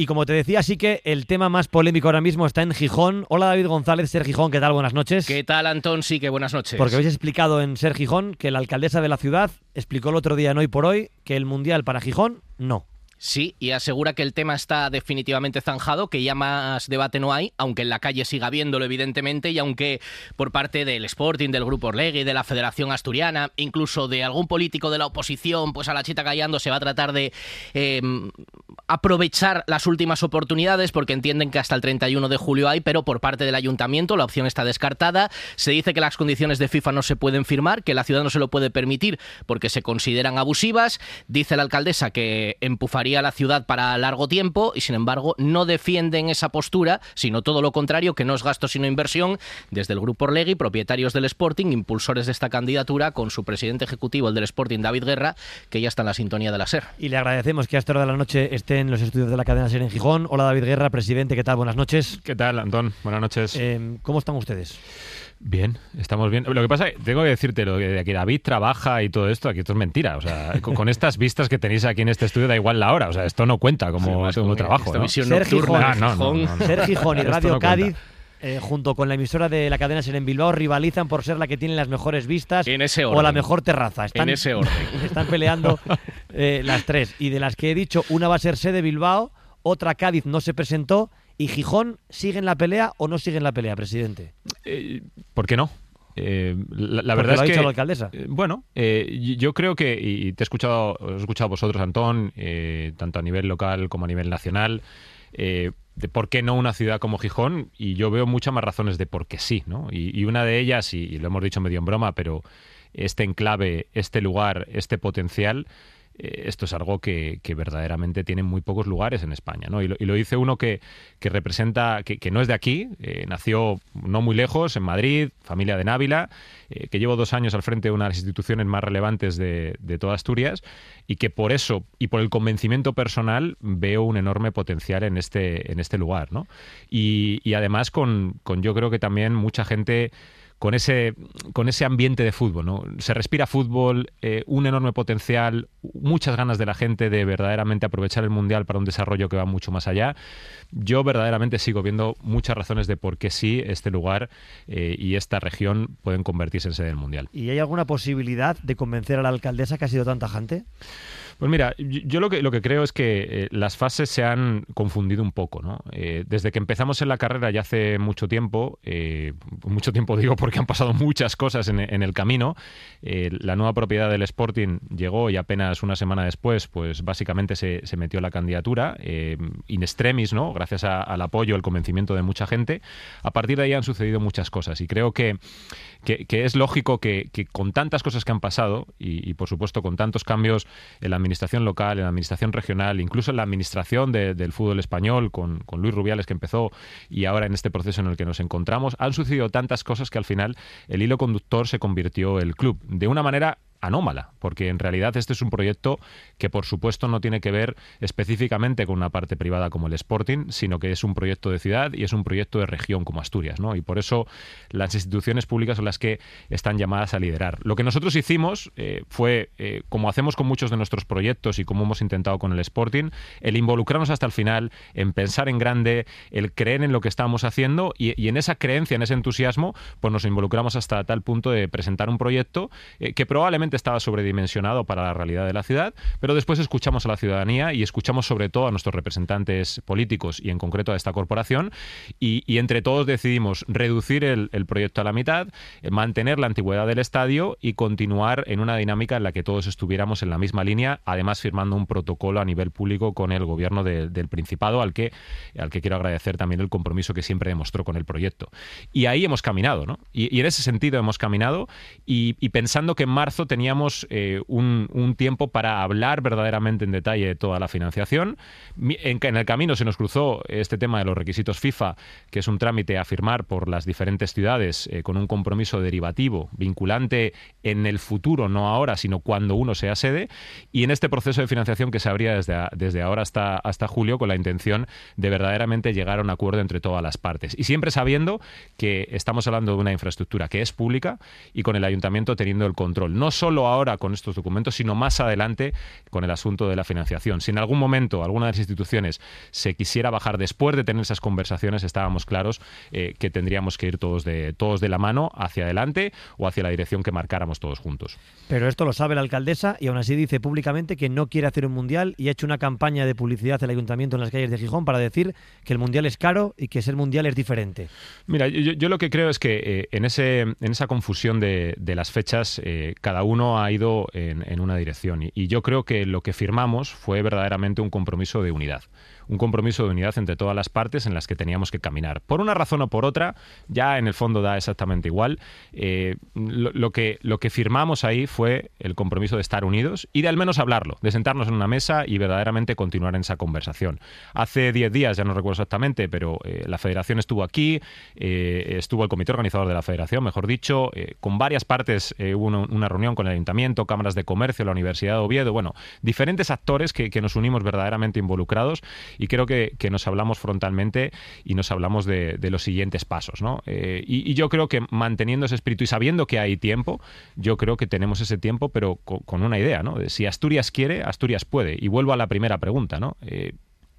Y como te decía, sí que el tema más polémico ahora mismo está en Gijón. Hola David González, Ser Gijón, ¿qué tal? Buenas noches. ¿Qué tal, Antón? Sí, que buenas noches. Porque habéis explicado en Ser Gijón que la alcaldesa de la ciudad explicó el otro día en Hoy por Hoy que el Mundial para Gijón no. Sí, y asegura que el tema está definitivamente zanjado, que ya más debate no hay, aunque en la calle siga habiéndolo, evidentemente, y aunque por parte del Sporting, del Grupo Orlegui, de la Federación Asturiana, incluso de algún político de la oposición, pues a la chita callando se va a tratar de eh, aprovechar las últimas oportunidades porque entienden que hasta el 31 de julio hay, pero por parte del ayuntamiento la opción está descartada. Se dice que las condiciones de FIFA no se pueden firmar, que la ciudad no se lo puede permitir porque se consideran abusivas. Dice la alcaldesa que empufaría a la ciudad para largo tiempo y sin embargo no defienden esa postura, sino todo lo contrario, que no es gasto sino inversión. Desde el Grupo Orlegui, propietarios del Sporting, impulsores de esta candidatura, con su presidente ejecutivo, el del Sporting, David Guerra, que ya está en la sintonía de la SER. Y le agradecemos que a esta hora de la noche esté en los estudios de la cadena SER en Gijón. Hola David Guerra, presidente, ¿qué tal? Buenas noches. ¿Qué tal, Antón? Buenas noches. Eh, ¿Cómo están ustedes? Bien, estamos bien. Lo que pasa, tengo que decirte, lo de que David trabaja y todo esto, aquí esto es mentira. O sea, con, con estas vistas que tenéis aquí en este estudio da igual la hora. O sea, esto no cuenta como, como trabajo. ¿no? Ser Gijón, Ser Gijón y Radio no Cádiz eh, junto con la emisora de la cadena Ser en Bilbao, rivalizan por ser la que tiene las mejores vistas En ese o orden. la mejor terraza. Están, En ese orden. están peleando eh, las tres. Y de las que he dicho, una va a ser sede Bilbao, otra Cádiz no se presentó. ¿Y Gijón sigue en la pelea o no sigue en la pelea, presidente? Eh, ¿Por qué no? Eh, la, verdad lo ha es dicho que la alcaldesa. eh, bueno, eh, yo creo que y te he escuchado, os he escuchado vosotros, Antón, eh, tanto a nivel local como a nivel nacional. de por qué no una ciudad como Gijón y yo veo muchas más razones de por qué sí, ¿no? Y, y una de ellas, y, y lo hemos dicho medio en broma, pero este enclave, este lugar, este potencial, eh, esto es algo que, que verdaderamente tiene muy pocos lugares en España, ¿no? Y lo, dice uno que, que representa, que, que no es de aquí, eh, nació no muy lejos, en Madrid, familia de Návila, eh, que llevo dos años al frente de una de las instituciones más relevantes de, de toda Asturias y que por eso y por el convencimiento personal veo un enorme potencial en este, en este lugar, ¿no? Y, y además con, con yo creo que también mucha gente con ese, con ese ambiente de fútbol. ¿no? Se respira fútbol, eh, un enorme potencial, muchas ganas de la gente de verdaderamente aprovechar el Mundial para un desarrollo que va mucho más allá. Yo verdaderamente sigo viendo muchas razones de por qué sí este lugar eh, y esta región pueden convertirse en sede del Mundial. ¿Y hay alguna posibilidad de convencer a la alcaldesa que ha sido tan tajante? Pues mira, yo lo que, lo que creo es que eh, las fases se han confundido un poco. ¿no? Eh, desde que empezamos en la carrera ya hace mucho tiempo, eh, mucho tiempo digo porque han pasado muchas cosas en, en el camino, eh, la nueva propiedad del Sporting llegó y apenas una semana después, pues básicamente se, se metió la candidatura, eh, in extremis, ¿no? gracias a- al apoyo, el convencimiento de mucha gente. A partir de ahí han sucedido muchas cosas y creo que, que, que es lógico que, que con tantas cosas que han pasado y, y, por supuesto con tantos cambios en la administración local, en la administración regional, incluso en la administración de- del fútbol español, con, con Luis Rubiales que empezó y ahora en este proceso en el que nos encontramos, han sucedido tantas cosas que al final el hilo conductor se convirtió el club. De una manera anómala, porque en realidad este es un proyecto que por supuesto no tiene que ver específicamente con una parte privada como el Sporting, sino que es un proyecto de ciudad y es un proyecto de región como Asturias, ¿no? Y por eso las instituciones públicas son las que están llamadas a liderar. Lo que nosotros hicimos eh, fue, eh, como hacemos con muchos de nuestros proyectos y como hemos intentado con el Sporting, el involucrarnos hasta el final, en pensar en grande, el creer en lo que estábamos haciendo y, en esa creencia, en ese entusiasmo, pues nos involucramos hasta tal punto de presentar un proyecto eh, que probablemente estaba sobredimensionado para la realidad de la ciudad, pero después escuchamos a la ciudadanía y escuchamos sobre todo a nuestros representantes políticos y en concreto a esta corporación y, y entre todos decidimos reducir el, el proyecto a la mitad, eh, mantener la antigüedad del estadio y continuar en una dinámica en la que todos estuviéramos en la misma línea, además firmando un protocolo a nivel público con el gobierno de- del Principado, al que, al que quiero agradecer también el compromiso que siempre demostró con el proyecto. Y ahí hemos caminado, ¿no? Y, y en ese sentido hemos caminado y, y pensando que en marzo teníamos eh, un, tiempo para hablar verdaderamente en detalle de toda la financiación. En, el camino se nos cruzó este tema de los requisitos FIFA, que es un trámite a firmar por las diferentes ciudades eh, con un compromiso derivativo vinculante en el futuro, no ahora, sino cuando uno sea sede. Y en este proceso de financiación que se abría desde, desde ahora hasta, hasta julio con la intención de verdaderamente llegar a un acuerdo entre todas las partes. Y siempre sabiendo que estamos hablando de una infraestructura que es pública y con el ayuntamiento teniendo el control, no solo solo ahora con estos documentos, sino más adelante con el asunto de la financiación. Si en algún momento alguna de las instituciones se quisiera bajar después de tener esas conversaciones, estábamos claros eh, que tendríamos que ir todos de, todos de la mano hacia adelante o hacia la dirección que marcáramos todos juntos. Pero esto lo sabe la alcaldesa y aún así dice públicamente que no quiere hacer un mundial y ha hecho una campaña de publicidad del ayuntamiento en las calles de Gijón para decir que el mundial es caro y que ser mundial es diferente. Mira, yo, lo que creo es que eh, en, ese, en esa confusión de, las fechas, eh, cada uno ha ido en, una dirección. Y yo creo que lo que firmamos fue verdaderamente un compromiso de unidad un compromiso de unidad entre todas las partes en las que teníamos que caminar. Por una razón o por otra, ya en el fondo da exactamente igual. Eh, lo, que, lo que firmamos ahí fue el compromiso de estar unidos y de al menos hablarlo, de sentarnos en una mesa y verdaderamente continuar en esa conversación. Hace 10 días, ya no recuerdo exactamente, pero eh, la federación estuvo aquí, eh, estuvo el comité organizador de la federación, mejor dicho, con varias partes hubo una, reunión con el ayuntamiento, cámaras de comercio, la Universidad de Oviedo, bueno, diferentes actores que, que nos unimos verdaderamente involucrados y creo que, nos hablamos frontalmente y nos hablamos de, los siguientes pasos. ¿no? Eh, y, yo creo que manteniendo ese espíritu y sabiendo que hay tiempo, yo creo que tenemos ese tiempo, pero con, una idea. ¿no? si Asturias quiere, Asturias puede. Y vuelvo a la primera pregunta. ¿no? Eh,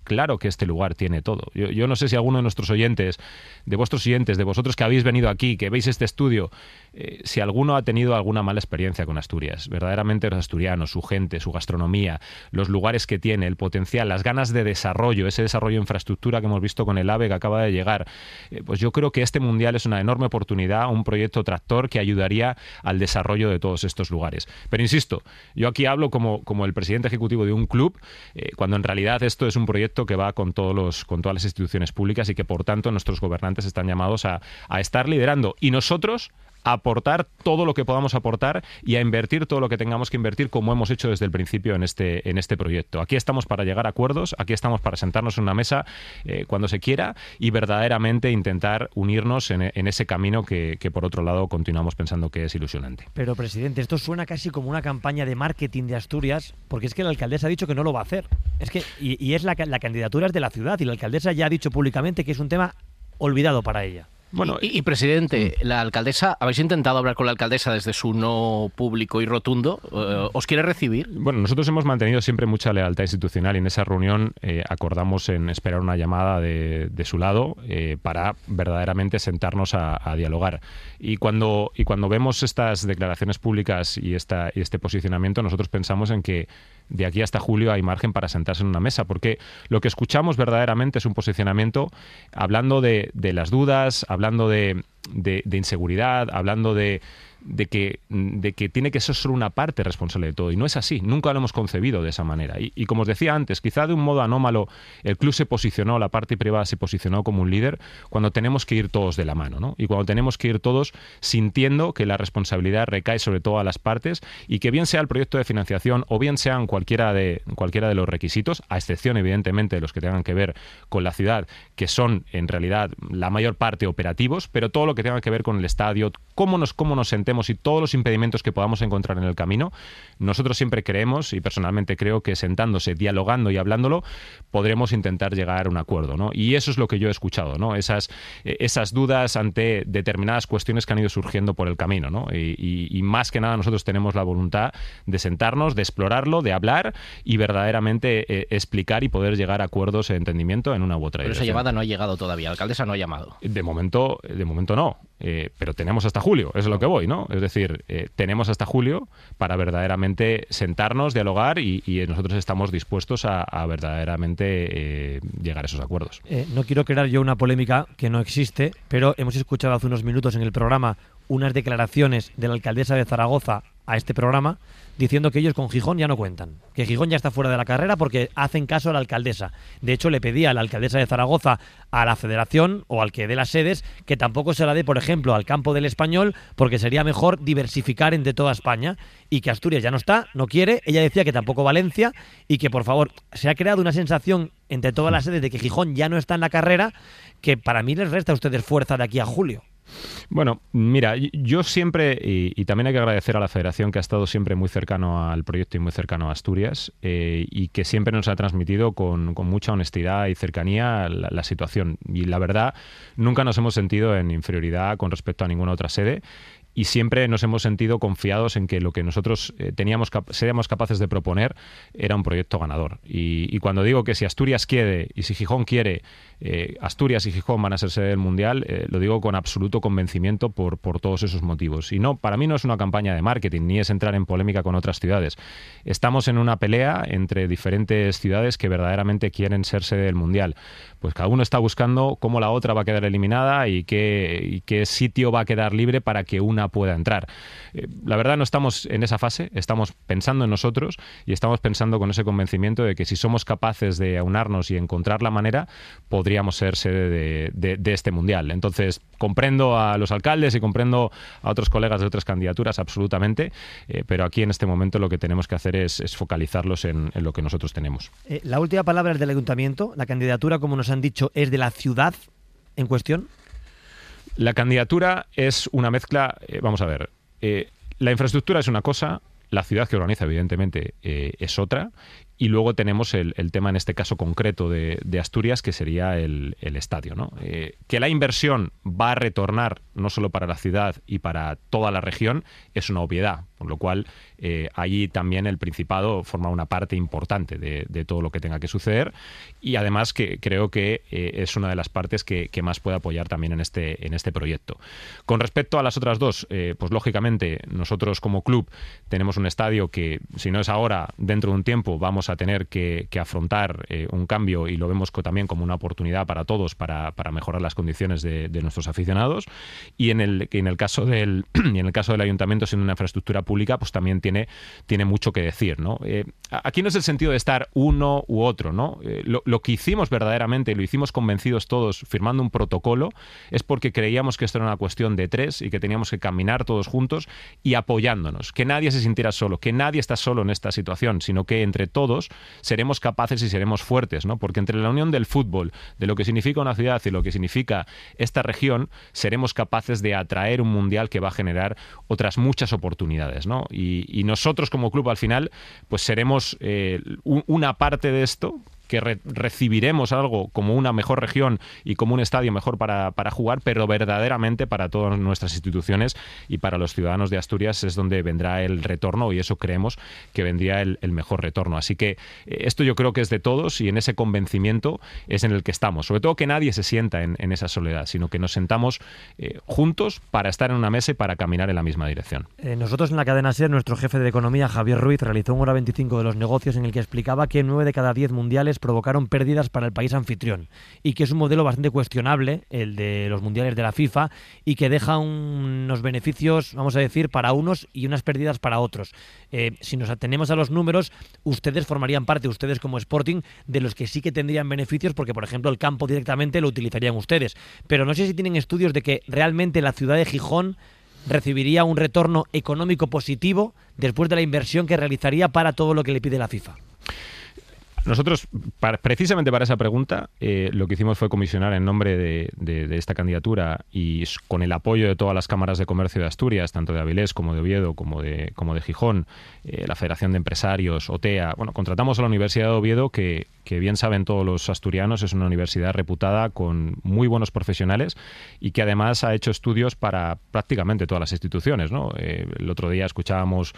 claro que este lugar tiene todo. Yo, no sé si alguno de nuestros oyentes, de vuestros oyentes, de vosotros que habéis venido aquí, que veis este estudio, eh, si alguno ha tenido alguna mala experiencia con Asturias. Verdaderamente los asturianos, su gente, su gastronomía, los lugares que tiene, el potencial, las ganas de desarrollo, ese desarrollo de infraestructura que hemos visto con el AVE que acaba de llegar. Eh, pues yo creo que este mundial es una enorme oportunidad, un proyecto tractor que ayudaría al desarrollo de todos estos lugares. Pero insisto, yo aquí hablo como, como el presidente ejecutivo de un club, eh, cuando en realidad esto es un proyecto que va con, todos los, con todas las instituciones públicas y que por tanto nuestros gobernantes están llamados a, a estar liderando. Y nosotros aportar todo lo que podamos aportar y a invertir todo lo que tengamos que invertir como hemos hecho desde el principio en este, en este proyecto. Aquí estamos para llegar a acuerdos, aquí estamos para sentarnos en una mesa eh, cuando se quiera y verdaderamente intentar unirnos en, ese camino que, por otro lado continuamos pensando que es ilusionante. Pero presidente, esto suena casi como una campaña de marketing de Asturias porque es que la alcaldesa ha dicho que no lo va a hacer. Es que, y, y es la, la candidatura es de la ciudad y la alcaldesa ya ha dicho públicamente que es un tema olvidado para ella. Bueno, y, presidente, mm. la alcaldesa, ¿habéis intentado hablar con la alcaldesa desde su no público y rotundo? Eh, ¿Os quiere recibir? Bueno, nosotros hemos mantenido siempre mucha lealtad institucional y en esa reunión eh, acordamos en esperar una llamada de, su lado eh, para verdaderamente sentarnos a, dialogar. Y cuando, y cuando vemos estas declaraciones públicas y, esta, y este posicionamiento, nosotros pensamos en que de aquí hasta julio hay margen para sentarse en una mesa, porque lo que escuchamos verdaderamente es un posicionamiento hablando de, de las dudas, hablando de, de, de inseguridad, hablando de de que, de que tiene que ser solo una parte responsable de todo. Y no es así, nunca lo hemos concebido de esa manera. Y, como os decía antes, quizá de un modo anómalo, el club se posicionó, la parte privada se posicionó como un líder cuando tenemos que ir todos de la mano, ¿no? Y cuando tenemos que ir todos sintiendo que la responsabilidad recae sobre todas las partes y que bien sea el proyecto de financiación o bien sean cualquiera de, cualquiera de los requisitos, a excepción evidentemente de los que tengan que ver con la ciudad, que son en realidad la mayor parte operativos, pero todo lo que tenga que ver con el estadio, cómo nos, cómo nos y todos los impedimentos que podamos encontrar en el camino, nosotros siempre creemos, y personalmente creo que sentándose, dialogando y hablándolo, podremos intentar llegar a un acuerdo. ¿no? Y eso es lo que yo he escuchado, ¿no? esas, eh, esas dudas ante determinadas cuestiones que han ido surgiendo por el camino. ¿no? Y, más que nada nosotros tenemos la voluntad de sentarnos, de explorarlo, de hablar y verdaderamente eh, explicar y poder llegar a acuerdos de entendimiento en una u otra Pero esa llamada no ha llegado todavía, la alcaldesa no ha llamado. De momento, de momento no. Eh, pero tenemos hasta julio, eso es lo que voy, ¿no? Es decir, eh, tenemos hasta julio para verdaderamente sentarnos, dialogar y, nosotros estamos dispuestos a, verdaderamente eh, llegar a esos acuerdos. no quiero crear yo una polémica que no existe, pero hemos escuchado hace unos minutos en el programa unas declaraciones de la alcaldesa de Zaragoza a este programa diciendo que ellos con Gijón ya no cuentan, que Gijón ya está fuera de la carrera porque hacen caso a la alcaldesa. De hecho, le pedía a la alcaldesa de Zaragoza, a la federación o al que dé las sedes, que tampoco se la dé, por ejemplo, al campo del español, porque sería mejor diversificar entre toda España y que Asturias ya no está, no quiere. Ella decía que tampoco Valencia y que, por favor, se ha creado una sensación entre todas las sedes de que Gijón ya no está en la carrera, que para mí les resta a ustedes fuerza de aquí a julio. Bueno, mira, yo siempre, y, también hay que agradecer a la Federación que ha estado siempre muy cercano al proyecto y muy cercano a Asturias, eh, y que siempre nos ha transmitido con, mucha honestidad y cercanía la, situación. Y la verdad, nunca nos hemos sentido en inferioridad con respecto a ninguna otra sede y siempre nos hemos sentido confiados en que lo que nosotros eh, teníamos seríamos capaces de proponer era un proyecto ganador. Y, cuando digo que si Asturias quiere y si Gijón quiere, eh, Asturias y Gijón van a ser sede del Mundial, eh, lo digo con absoluto convencimiento por, por todos esos motivos. Y no, para mí no es una campaña de marketing, ni es entrar en polémica con otras ciudades. Estamos en una pelea entre diferentes ciudades que verdaderamente quieren ser sede del Mundial. Pues cada uno está buscando cómo la otra va a quedar eliminada y qué, y qué sitio va a quedar libre para que una pueda entrar. Eh, la verdad no estamos en esa fase, estamos pensando en nosotros y estamos pensando con ese convencimiento de que si somos capaces de aunarnos y encontrar la manera, podríamos ser sede de, este Mundial. Entonces, comprendo a los alcaldes y comprendo a otros colegas de otras candidaturas absolutamente, eh, pero aquí en este momento lo que tenemos que hacer es, focalizarlos en, lo que nosotros tenemos. Eh, la última palabra es del ayuntamiento. La candidatura, como nos han dicho, es de la ciudad en cuestión. La candidatura es una mezcla, eh, vamos a ver, eh, la infraestructura es una cosa, la ciudad que organiza, evidentemente, eh, es otra. Y luego tenemos el, tema, en este caso concreto de, Asturias, que sería el, estadio. ¿no? que la inversión va a retornar no solo para la ciudad y para toda la región es una obviedad. Con lo cual, eh, allí también el Principado forma una parte importante de, todo lo que tenga que suceder y además que creo que eh, es una de las partes que, más puede apoyar también en este, en este proyecto. Con respecto a las otras dos, eh, pues lógicamente nosotros como club tenemos un estadio que, si no es ahora, dentro de un tiempo vamos a tener que, afrontar un cambio y lo vemos también como una oportunidad para todos para, mejorar las condiciones de, nuestros aficionados y en el, en el caso del y en el caso del ayuntamiento siendo una infraestructura pública, pues también tiene, tiene mucho que decir, ¿no? Eh, aquí no es el sentido de estar uno u otro, ¿no? Eh, lo, que hicimos verdaderamente, lo hicimos convencidos todos firmando un protocolo, es porque creíamos que esto era una cuestión de tres y que teníamos que caminar todos juntos y apoyándonos, que nadie se sintiera solo, que nadie está solo en esta situación, sino que entre todos seremos capaces y seremos fuertes, ¿no? Porque entre la unión del fútbol, de lo que significa una ciudad y lo que significa esta región, seremos capaces de atraer un mundial que va a generar otras muchas oportunidades. Y, nosotros como club al final, pues seremos eh, una parte de esto que recibiremos algo como una mejor región y como un estadio mejor para, jugar, pero verdaderamente para todas nuestras instituciones y para los ciudadanos de Asturias es donde vendrá el retorno y eso creemos que vendría el, mejor retorno. Así que eh, esto yo creo que es de todos y en ese convencimiento es en el que estamos. Sobre todo que nadie se sienta en, esa soledad, sino que nos sentamos eh, juntos para estar en una mesa y para caminar en la misma dirección. Eh, nosotros en la cadena SER, nuestro jefe de economía, Javier Ruiz, realizó un hora 25 de los negocios en el que explicaba que 9 de cada 10 mundiales provocaron pérdidas para el país anfitrión y que es un modelo bastante cuestionable, el de los mundiales de la FIFA, y que deja unos beneficios, vamos a decir, para unos y unas pérdidas para otros. Eh, si nos atenemos a los números, ustedes formarían parte, ustedes como Sporting, de los que sí que tendrían beneficios, porque por ejemplo el campo directamente lo utilizarían ustedes. Pero no sé si tienen estudios de que realmente la ciudad de Gijón recibiría un retorno económico positivo después de la inversión que realizaría para todo lo que le pide la FIFA. Nosotros, precisamente para esa pregunta, eh, lo que hicimos fue comisionar en nombre de, esta candidatura y con el apoyo de todas las cámaras de comercio de Asturias, tanto de Avilés como de Oviedo, como de, como de Gijón, eh, la Federación de Empresarios, OTEA. Bueno, contratamos a la Universidad de Oviedo, que, que bien saben todos los asturianos, es una universidad reputada con muy buenos profesionales y que además ha hecho estudios para prácticamente todas las instituciones. ¿no? Eh, el otro día escuchábamos,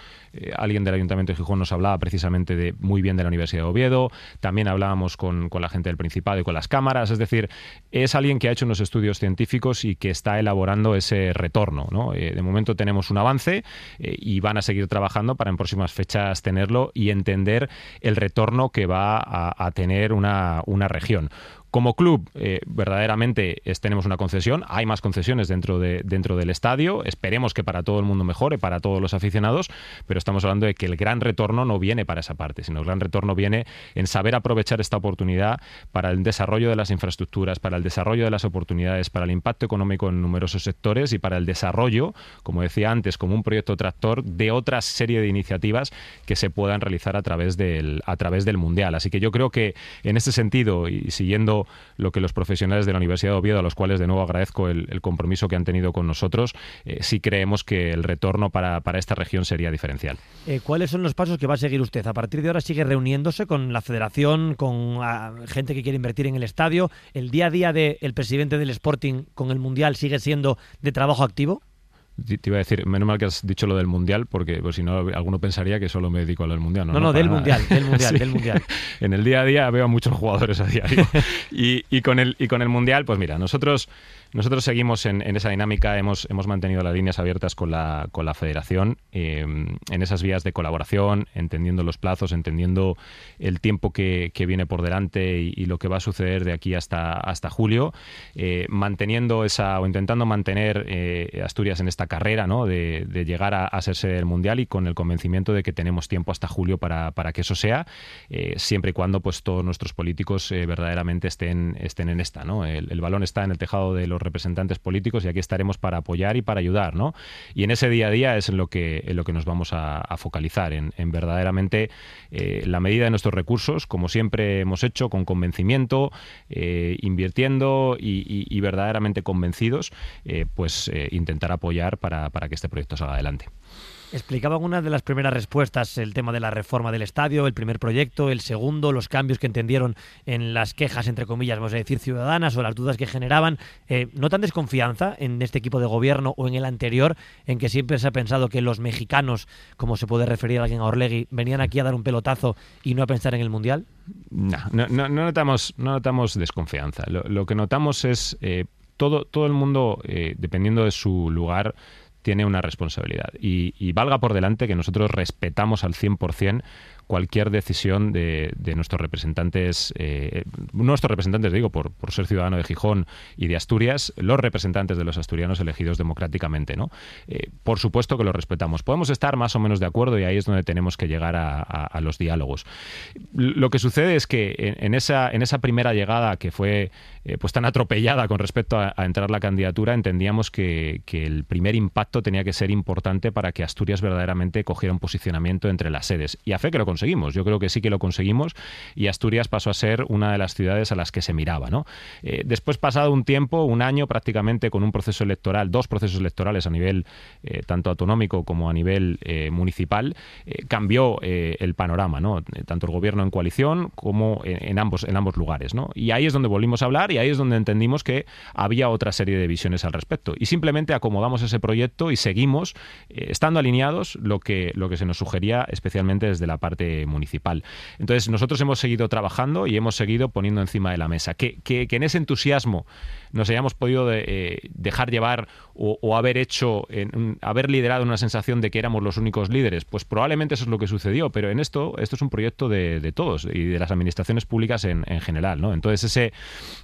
alguien del Ayuntamiento de Gijón nos hablaba precisamente de muy bien de la Universidad de Oviedo, también hablábamos con, la gente del Principado y con las cámaras, es decir, es alguien que ha hecho unos estudios científicos y que está elaborando ese retorno. Eh, de momento tenemos un avance eh, y van a seguir trabajando para en próximas fechas tenerlo y entender el retorno que va a, tener una, una región. Como club, eh, verdaderamente tenemos una concesión, hay más concesiones dentro, de, dentro del estadio, esperemos que para todo el mundo mejore, para todos los aficionados, pero estamos hablando de que el gran retorno no viene para esa parte, sino el gran retorno viene en saber aprovechar esta oportunidad para el desarrollo de las infraestructuras, para el desarrollo de las oportunidades, para el impacto económico en numerosos sectores y para el desarrollo, como decía antes, como un proyecto tractor de otra serie de iniciativas que se puedan realizar a través del, a través del Mundial. Así que yo creo que en este sentido, y siguiendo lo que los profesionales de la Universidad de Oviedo, a los cuales de nuevo agradezco el, compromiso que han tenido con nosotros, eh, sí creemos que el retorno para, esta región sería diferencial. Eh, ¿Cuáles son los pasos que va a seguir usted? A partir de ahora sigue reuniéndose con la federación, con ah, gente que quiere invertir en el estadio. ¿El día a día del presidente del Sporting con el Mundial sigue siendo de trabajo activo? Te iba a decir, menos mal que has dicho lo del mundial, porque pues, si no, alguno pensaría que solo me dedico a lo del mundial. No, no, del, mundial, del mundial, del mundial. en el día a día veo a muchos jugadores a diario. y, y, con el, y con el mundial, pues mira, nosotros nosotros seguimos en, esa dinámica, hemos, hemos mantenido las líneas abiertas con la, con la federación, eh, en esas vías de colaboración, entendiendo los plazos, entendiendo el tiempo que, viene por delante y, lo que va a suceder de aquí hasta, hasta julio, eh, manteniendo esa o intentando mantener eh, Asturias en esta carrera ¿no? de, llegar a, a, ser sede del Mundial y con el convencimiento de que tenemos tiempo hasta julio para, que eso sea, siempre y cuando pues, todos nuestros políticos verdaderamente estén, estén en esta. ¿no? El, el balón está en el tejado de los representantes políticos y aquí estaremos para apoyar y para ayudar, ¿no? Y en ese día a día es en lo que, en lo que nos vamos a, focalizar, en, verdaderamente eh, la medida de nuestros recursos, como siempre hemos hecho, con convencimiento, eh, invirtiendo y, verdaderamente convencidos, eh, pues intentar apoyar para, para que este proyecto salga adelante. Explicaba una de las primeras respuestas el tema de la reforma del estadio, el primer proyecto, el segundo, los cambios que entendieron en las quejas, entre comillas, vamos a decir, ciudadanas o las dudas que generaban. Eh, ¿Notan desconfianza en este equipo de gobierno o en el anterior, en que siempre se ha pensado que los mexicanos, como se puede referir a alguien a Orlegui, venían aquí a dar un pelotazo y no a pensar en el Mundial? No, no, no, notamos, no notamos desconfianza. Lo, que notamos es eh, todo, todo el mundo, eh, dependiendo de su lugar, tiene una responsabilidad. Y, valga por delante que nosotros respetamos al 100% cualquier decisión de, nuestros representantes, eh, nuestros representantes, digo, por, ser ciudadano de Gijón y de Asturias, los representantes de los asturianos elegidos democráticamente, ¿no? Eh, por supuesto que lo respetamos. Podemos estar más o menos de acuerdo y ahí es donde tenemos que llegar a, los diálogos. Lo que sucede es que en, esa, en esa primera llegada que fue eh, pues tan atropellada con respecto a, entrar la candidatura, entendíamos que, que el primer impacto tenía que ser importante para que Asturias verdaderamente cogiera un posicionamiento entre las sedes. Y a fe que lo conseguimos. Yo creo que sí que lo conseguimos y Asturias pasó a ser una de las ciudades a las que se miraba. ¿no? Eh, después, pasado un tiempo, un año prácticamente con un proceso electoral, dos procesos electorales a nivel eh, tanto autonómico como a nivel eh, municipal, cambió el panorama, ¿no? tanto el gobierno en coalición como en, ambos, en ambos lugares. ¿no? Y ahí es donde volvimos a hablar y ahí es donde entendimos que había otra serie de visiones al respecto. Y simplemente acomodamos ese proyecto y seguimos estando alineados lo que, lo que se nos sugería especialmente desde la parte municipal. Entonces, nosotros hemos seguido trabajando y hemos seguido poniendo encima de la mesa. Que, que, en ese entusiasmo nos hayamos podido eh, dejar llevar o, haber hecho, haber liderado una sensación de que éramos los únicos líderes, pues probablemente eso es lo que sucedió, pero en esto, esto es un proyecto de, todos y de las administraciones públicas en, general. ¿no? Entonces, ese,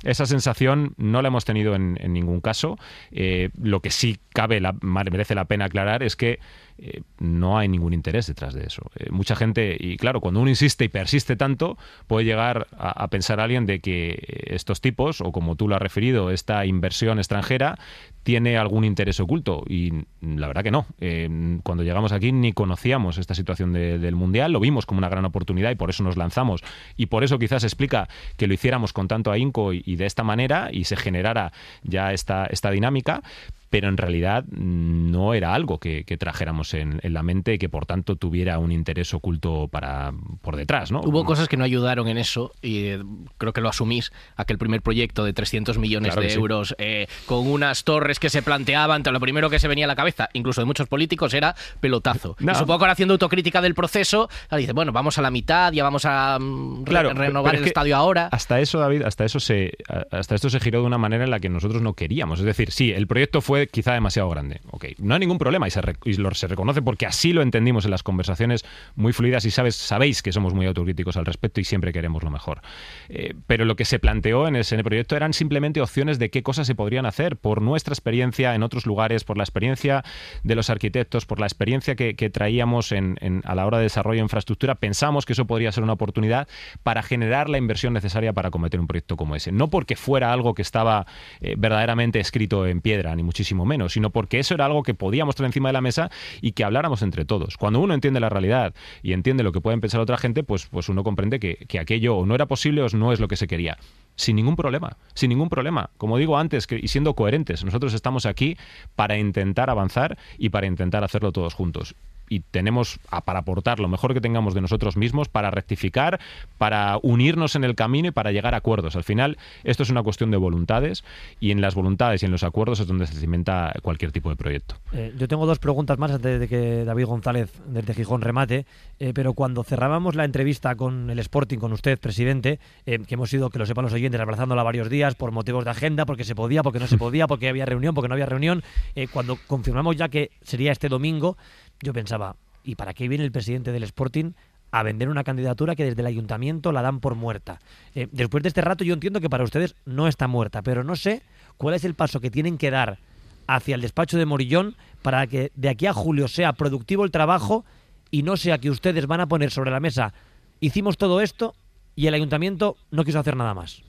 esa sensación no la hemos tenido en, ningún caso. Eh, lo que sí cabe, la, merece la pena aclarar es que eh, no hay ningún interés detrás de eso. Eh, mucha gente, y claro, cuando uno insiste y persiste tanto, puede llegar a, pensar alguien de que estos tipos, o como tú lo has referido, esta inversión extranjera, tiene algún interés oculto. Y la verdad que no. Eh, cuando llegamos aquí ni conocíamos esta situación del Mundial, lo vimos como una gran oportunidad y por eso nos lanzamos. Y por eso quizás explica que lo hiciéramos con tanto ahínco y, y de esta manera y se generara ya esta, esta dinámica pero en realidad no era algo que, trajéramos en, la mente y que por tanto tuviera un interés oculto para por detrás. ¿no? Hubo cosas que no ayudaron en eso y eh, creo que lo asumís, aquel primer proyecto de 300 millones de euros eh, con unas torres que se planteaban, lo primero que se venía a la cabeza, incluso de muchos políticos, era pelotazo. Y supongo que ahora haciendo autocrítica del proceso, dice, bueno, vamos a la mitad, ya vamos a mm, renovar el estadio ahora. Hasta eso, David, hasta eso se hasta esto se giró de una manera en la que nosotros no queríamos. Es decir, sí, el proyecto fue quizá demasiado grande. Ok, no hay ningún problema y se, se reconoce porque así lo entendimos en las conversaciones muy fluidas y sabes, sabéis que somos muy autocríticos al respecto y siempre queremos lo mejor. Eh, pero lo que se planteó en ese proyecto eran simplemente opciones de qué cosas se podrían hacer por nuestra experiencia en otros lugares, por la experiencia de los arquitectos, por la experiencia que, traíamos a la hora de desarrollo de infraestructura. Pensamos que eso podría ser una oportunidad para generar la inversión necesaria para cometer un proyecto como ese. No porque fuera algo que estaba eh, verdaderamente escrito en piedra, ni muchísimo menos, sino porque eso era algo que podíamos traer encima de la mesa y que habláramos entre todos. Cuando uno entiende la realidad y entiende lo que pueden pensar otra gente, pues, pues uno comprende que, que aquello no era posible o no es lo que se quería sin ningún problema, sin ningún problema. Como digo antes, y siendo coherentes, nosotros estamos aquí para intentar avanzar y para intentar hacerlo todos juntos y tenemos para aportar lo mejor que tengamos de nosotros mismos para rectificar, para unirnos en el camino y para llegar a acuerdos. Al final, esto es una cuestión de voluntades y en las voluntades y en los acuerdos es donde se cimenta cualquier tipo de proyecto. Eh, yo tengo dos preguntas más antes de que David González desde Gijón remate, eh, pero cuando cerrábamos la entrevista con el Sporting, con usted, presidente, eh, que hemos ido, que lo sepan los oyentes, abrazándola varios días por motivos de agenda, porque se podía, porque no se podía, porque había reunión, porque no había reunión, cuando confirmamos ya que sería este domingo, yo pensaba, ¿y para qué viene el presidente del Sporting a vender una candidatura que desde el ayuntamiento la dan por muerta? Eh, después de este rato yo entiendo que para ustedes no está muerta, pero no sé cuál es el paso que tienen que dar hacia el despacho de Morillón para que de aquí a julio sea productivo el trabajo y no sea que ustedes van a poner sobre la mesa hicimos todo esto y el ayuntamiento no quiso hacer nada más.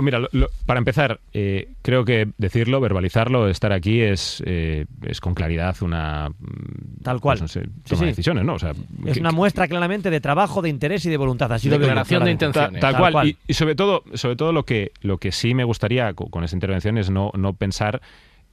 Mira, para empezar, eh, creo que decirlo, verbalizarlo, estar aquí es, eh, es con claridad una. Mm, Tal cual. Pues toma decisiones, ¿no? es una muestra claramente de trabajo, de interés y de voluntad. Así Declaración de intenciones. Tal, cual. Y, sobre todo, sobre todo lo que, lo que sí me gustaría con, esa intervención es no, no pensar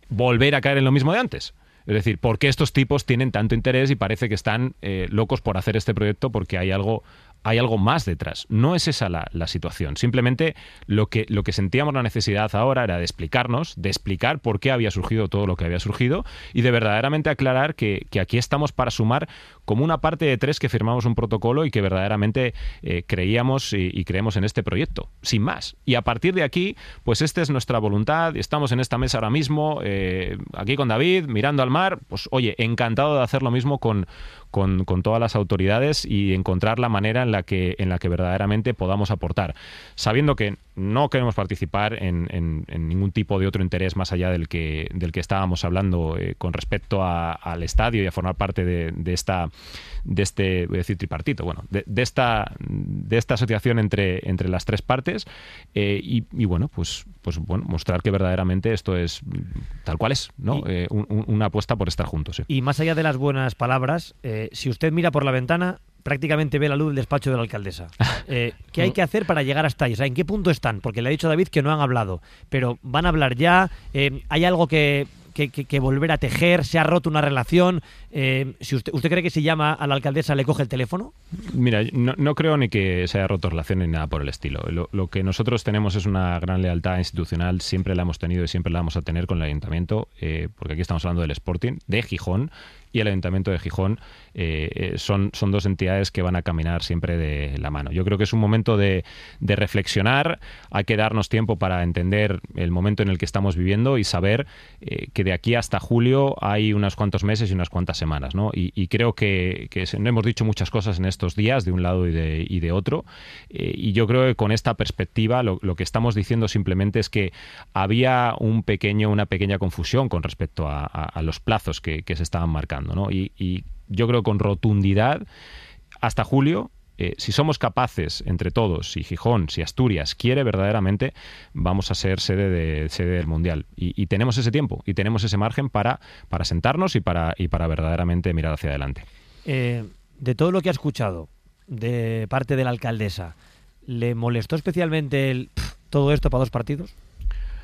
volver a caer en lo mismo de antes. Es decir, ¿por qué estos tipos tienen tanto interés y parece que están eh, locos por hacer este proyecto porque hay algo hay algo más detrás. No es esa la, situación. Simplemente lo que, lo que sentíamos la necesidad ahora era de explicarnos, de explicar por qué había surgido todo lo que había surgido y de verdaderamente aclarar que, aquí estamos para sumar como una parte de tres que firmamos un protocolo y que verdaderamente eh, creíamos y, creemos en este proyecto, sin más. Y a partir de aquí, pues esta es nuestra voluntad. Estamos en esta mesa ahora mismo, eh, aquí con David, mirando al mar. Pues oye, encantado de hacer lo mismo con, con, todas las autoridades y encontrar la manera en la que, en la que verdaderamente podamos aportar, sabiendo que no queremos participar en, ningún tipo de otro interés más allá del que, del que estábamos hablando eh, con respecto al estadio y a formar parte de, esta de este voy a decir tripartito bueno de, esta de esta asociación entre, entre las tres partes eh, y, bueno pues pues bueno mostrar que verdaderamente esto es tal cual es no eh, una apuesta por estar juntos y más allá de las buenas palabras si usted mira por la ventana prácticamente ve la luz del despacho de la alcaldesa. Eh, ¿Qué hay que hacer para llegar hasta ahí? ¿En qué punto están? Porque le ha dicho David que no han hablado, pero van a hablar ya. Eh, ¿Hay algo que, que, volver a tejer? ¿Se ha roto una relación? Eh, si usted, ¿Usted cree que si llama a la alcaldesa le coge el teléfono? Mira, no, creo ni que se haya roto relación ni nada por el estilo. Lo, que nosotros tenemos es una gran lealtad institucional, siempre la hemos tenido y siempre la vamos a tener con el ayuntamiento, porque aquí estamos hablando del Sporting, de Gijón, y el Ayuntamiento de Gijón eh, eh, son, son dos entidades que van a caminar siempre de la mano. Yo creo que es un momento de, reflexionar, hay que darnos tiempo para entender el momento en el que estamos viviendo y saber eh, que de aquí hasta julio hay unos cuantos meses y unas cuantas semanas. ¿no? Y, creo que, no hemos dicho muchas cosas en estos días, de un lado y de, y de otro, y yo creo que con esta perspectiva lo, que estamos diciendo simplemente es que había un pequeño, una pequeña confusión con respecto a, los plazos que, que se estaban marcando. Y, yo creo con rotundidad, hasta julio, eh, si somos capaces entre todos, si Gijón, si Asturias quiere verdaderamente, vamos a ser sede, de, sede del Mundial. Y, tenemos ese tiempo y tenemos ese margen para, para sentarnos y para, y para verdaderamente mirar hacia adelante. Eh, de todo lo que ha escuchado de parte de la alcaldesa, ¿le molestó especialmente el, todo esto para dos partidos?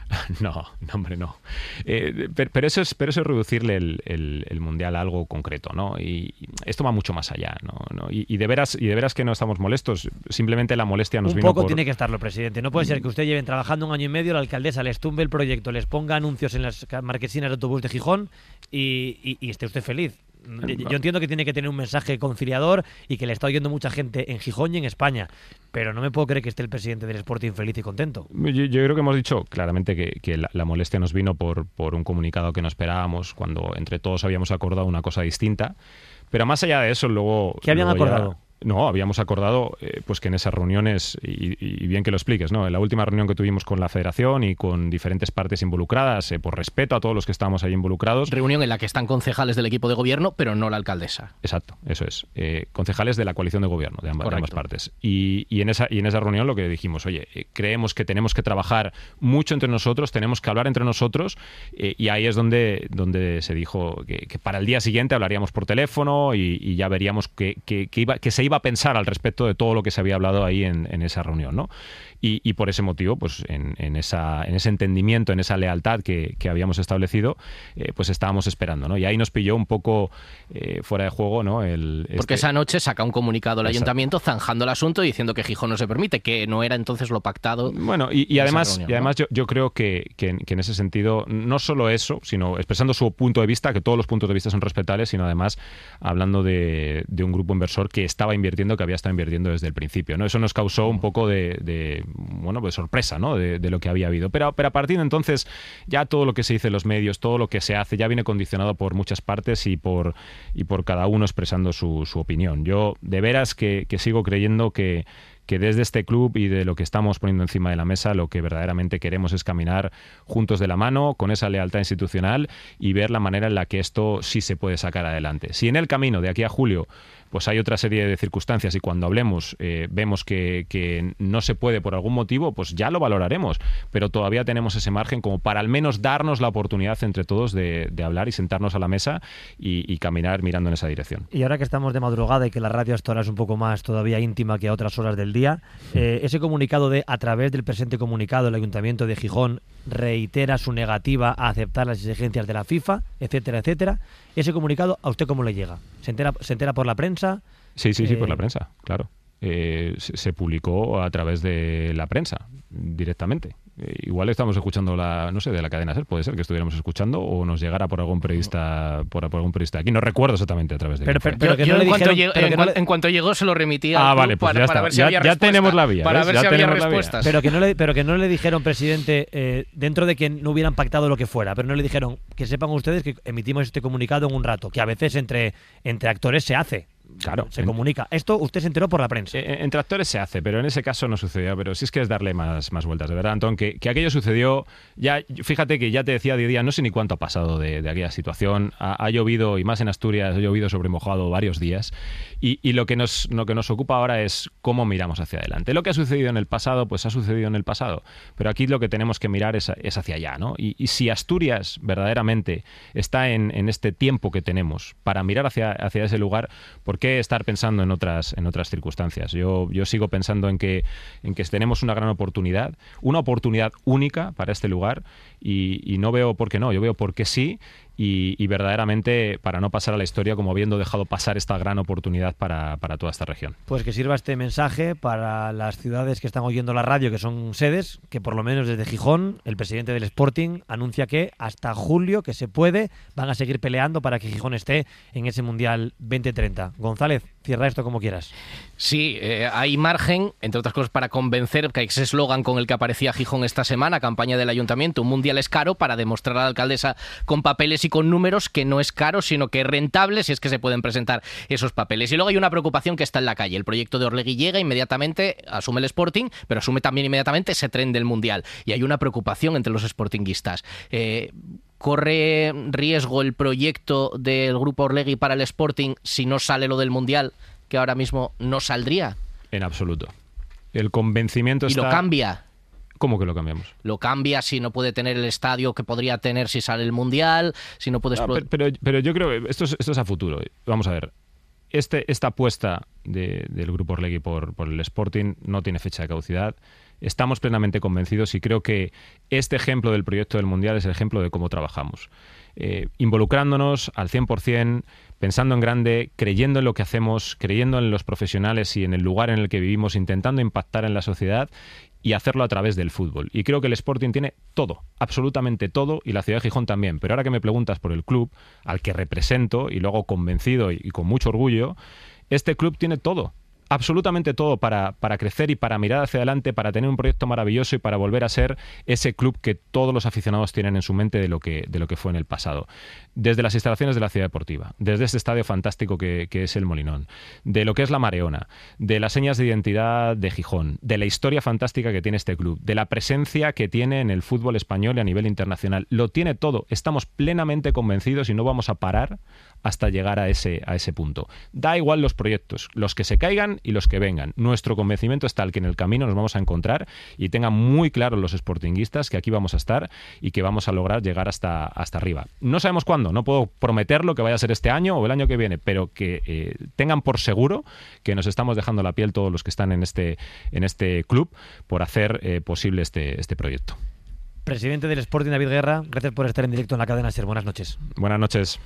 No, no, hombre, no. Eh, pero, eso es, pero eso es reducirle el, mundial a algo concreto, ¿no? Y, esto va mucho más allá, ¿no? Y, de veras, y de veras que no estamos molestos. Simplemente la molestia nos un vino. Un poco tiene que estarlo, presidente. No puede ser que usted lleven trabajando un año y medio, la alcaldesa les tumbe el proyecto, les ponga anuncios en las marquesinas de autobús de Gijón y esté usted feliz. Yo entiendo que tiene que tener un mensaje conciliador y que le está oyendo mucha gente en Gijón y en España, pero no me puedo creer que esté el presidente del Sporting feliz y contento. Yo, creo que hemos dicho claramente que, la, molestia nos vino por, por un comunicado que no esperábamos cuando entre todos habíamos acordado una cosa distinta. Pero más allá de eso, luego... ¿Qué habían acordado? No, habíamos acordado eh, pues que en esas reuniones, y, bien que lo expliques, ¿no? en la última reunión que tuvimos con la federación y con diferentes partes involucradas, eh, por respeto a todos los que estábamos ahí involucrados. Reunión en la que están concejales del equipo de gobierno, pero no la alcaldesa. Exacto, eso es. Eh, concejales de la coalición de gobierno, de ambas, partes. Y, en esa, y en esa reunión lo que dijimos, oye, creemos que tenemos que trabajar mucho entre nosotros, tenemos que hablar entre nosotros, y ahí es donde, donde se dijo que, para el día siguiente hablaríamos por teléfono y, ya veríamos que, iba, que se iba a pensar al respecto de todo lo que se había hablado ahí en, esa reunión, ¿no? Y, por ese motivo, pues en, esa, en ese entendimiento, en esa lealtad que, habíamos establecido, eh, pues estábamos esperando, ¿no? Y ahí nos pilló un poco eh, fuera de juego, ¿no? El, Porque este esa noche saca un comunicado el ayuntamiento zanjando el asunto diciendo que Gijón no se permite, que no era entonces lo pactado. Bueno, y, además, y además yo, yo creo que, que, en ese sentido, no solo eso, sino expresando su punto de vista, que todos los puntos de vista son respetables, sino además hablando de, de un grupo inversor que estaba invirtiendo, que había estado invirtiendo desde el principio, ¿no? Eso nos causó un poco de, bueno, pues sorpresa, ¿no? De, lo que había habido. Pero, pero a partir de entonces, ya todo lo que se dice en los medios, todo lo que se hace, ya viene condicionado por muchas partes y por, y por cada uno expresando su, opinión. Yo de veras que sigo creyendo que que desde este club y de lo que estamos poniendo encima de la mesa, lo que verdaderamente queremos es caminar juntos de la mano, con esa lealtad institucional y ver la manera en la que esto sí se puede sacar adelante. Si en el camino de aquí a julio pues hay otra serie de circunstancias y cuando hablemos eh, vemos que, no se puede por algún motivo, pues ya lo valoraremos, pero todavía tenemos ese margen como para al menos darnos la oportunidad entre todos de, hablar y sentarnos a la mesa y, caminar mirando en esa dirección. Y ahora que estamos de madrugada y que la radio hasta ahora es un poco más todavía íntima que a otras horas del día, eh, ese comunicado de a través del presente comunicado el Ayuntamiento de Gijón reitera su negativa a aceptar las exigencias de la FIFA, etcétera, etcétera. Ese comunicado, ¿a usted cómo le llega? ¿Se entera, se entera por la prensa? Sí, sí, sí, por la eh, prensa, claro. Eh, se, publicó a través de la prensa directamente. Eh, igual estamos escuchando la, no sé, de la cadena SER, puede ser que estuviéramos escuchando o nos llegara por algún periodista, por, algún periodista aquí. No recuerdo exactamente a través de. Pero, pero, que no le dijeron, en, cuanto llegó se lo remitía. Ah, vale, pues para, ver si había ya tenemos la vía. Para ver si había respuestas. Pero que no le, pero que no le dijeron, presidente, eh, dentro de que no hubieran pactado lo que fuera, pero no le dijeron que sepan ustedes que emitimos este comunicado en un rato, que a veces entre entre actores se hace. Claro. Se comunica. Esto usted se enteró por la prensa. En, en, tractores se hace, pero en ese caso no sucedió. Pero sí es que es darle más, más vueltas, de verdad, Antón. Que, que aquello sucedió. Ya, fíjate que ya te decía día día, no sé ni cuánto ha pasado de, aquella situación. Ha, llovido, y más en Asturias, ha llovido sobre mojado varios días. Y, y, lo, que nos, lo que nos ocupa ahora es cómo miramos hacia adelante. Lo que ha sucedido en el pasado, pues ha sucedido en el pasado. Pero aquí lo que tenemos que mirar es, es hacia allá, ¿no? Y, y, si Asturias verdaderamente está en, en, este tiempo que tenemos para mirar hacia, hacia ese lugar, ¿por qué estar pensando en otras, en otras circunstancias. Yo, yo sigo pensando en que, en que tenemos una gran oportunidad, una oportunidad única para este lugar y, y no veo por qué no, yo veo por qué sí y, verdaderamente para no pasar a la historia como habiendo dejado pasar esta gran oportunidad para, toda esta región. Pues que sirva este mensaje para las ciudades que están oyendo la radio, que son sedes, que por lo menos desde Gijón, el presidente del Sporting anuncia que hasta julio, que se puede, van a seguir peleando para que Gijón esté en ese Mundial 2030. González, cierra esto como quieras. Sí, eh, hay margen, entre otras cosas, para convencer que ese eslogan con el que aparecía Gijón esta semana, campaña del ayuntamiento, un mundial es caro, para demostrar a la alcaldesa con papeles y con números que no es caro, sino que es rentable si es que se pueden presentar esos papeles. Y luego hay una preocupación que está en la calle. El proyecto de Orlegui llega inmediatamente, asume el Sporting, pero asume también inmediatamente ese tren del mundial. Y hay una preocupación entre los sportinguistas. Eh, ¿Corre riesgo el proyecto del Grupo Orlegui para el Sporting si no sale lo del Mundial, que ahora mismo no saldría? En absoluto. El convencimiento está... ¿Y lo cambia? ¿Cómo que lo cambiamos? Lo cambia si no puede tener el estadio que podría tener si sale el Mundial, si no puede... pero, pero, yo creo que esto es, esto es a futuro. Vamos a ver. Este, esta apuesta del Grupo Orlegui por, por el Sporting no tiene fecha de caducidad estamos plenamente convencidos y creo que este ejemplo del proyecto del Mundial es el ejemplo de cómo trabajamos. Eh, involucrándonos al 100%, pensando en grande, creyendo en lo que hacemos, creyendo en los profesionales y en el lugar en el que vivimos, intentando impactar en la sociedad y hacerlo a través del fútbol. Y creo que el Sporting tiene todo, absolutamente todo, y la ciudad de Gijón también. Pero ahora que me preguntas por el club, al que represento y lo hago convencido y con mucho orgullo, este club tiene todo absolutamente todo para, para, crecer y para mirar hacia adelante, para tener un proyecto maravilloso y para volver a ser ese club que todos los aficionados tienen en su mente de lo que, de lo que fue en el pasado. Desde las instalaciones de la ciudad deportiva, desde ese estadio fantástico que, que es el Molinón, de lo que es la Mareona, de las señas de identidad de Gijón, de la historia fantástica que tiene este club, de la presencia que tiene en el fútbol español y a nivel internacional. Lo tiene todo. Estamos plenamente convencidos y no vamos a parar hasta llegar a ese, a ese punto. Da igual los proyectos, los que se caigan y los que vengan. Nuestro convencimiento es tal que en el camino nos vamos a encontrar y tengan muy claro los sportinguistas que aquí vamos a estar y que vamos a lograr llegar hasta, hasta arriba. No sabemos cuándo, no puedo prometerlo que vaya a ser este año o el año que viene, pero que eh, tengan por seguro que nos estamos dejando la piel todos los que están en este, en este club por hacer eh, posible este, este proyecto. Presidente del Sporting David Guerra, gracias por estar en directo en la cadena SER. Buenas noches. Buenas noches.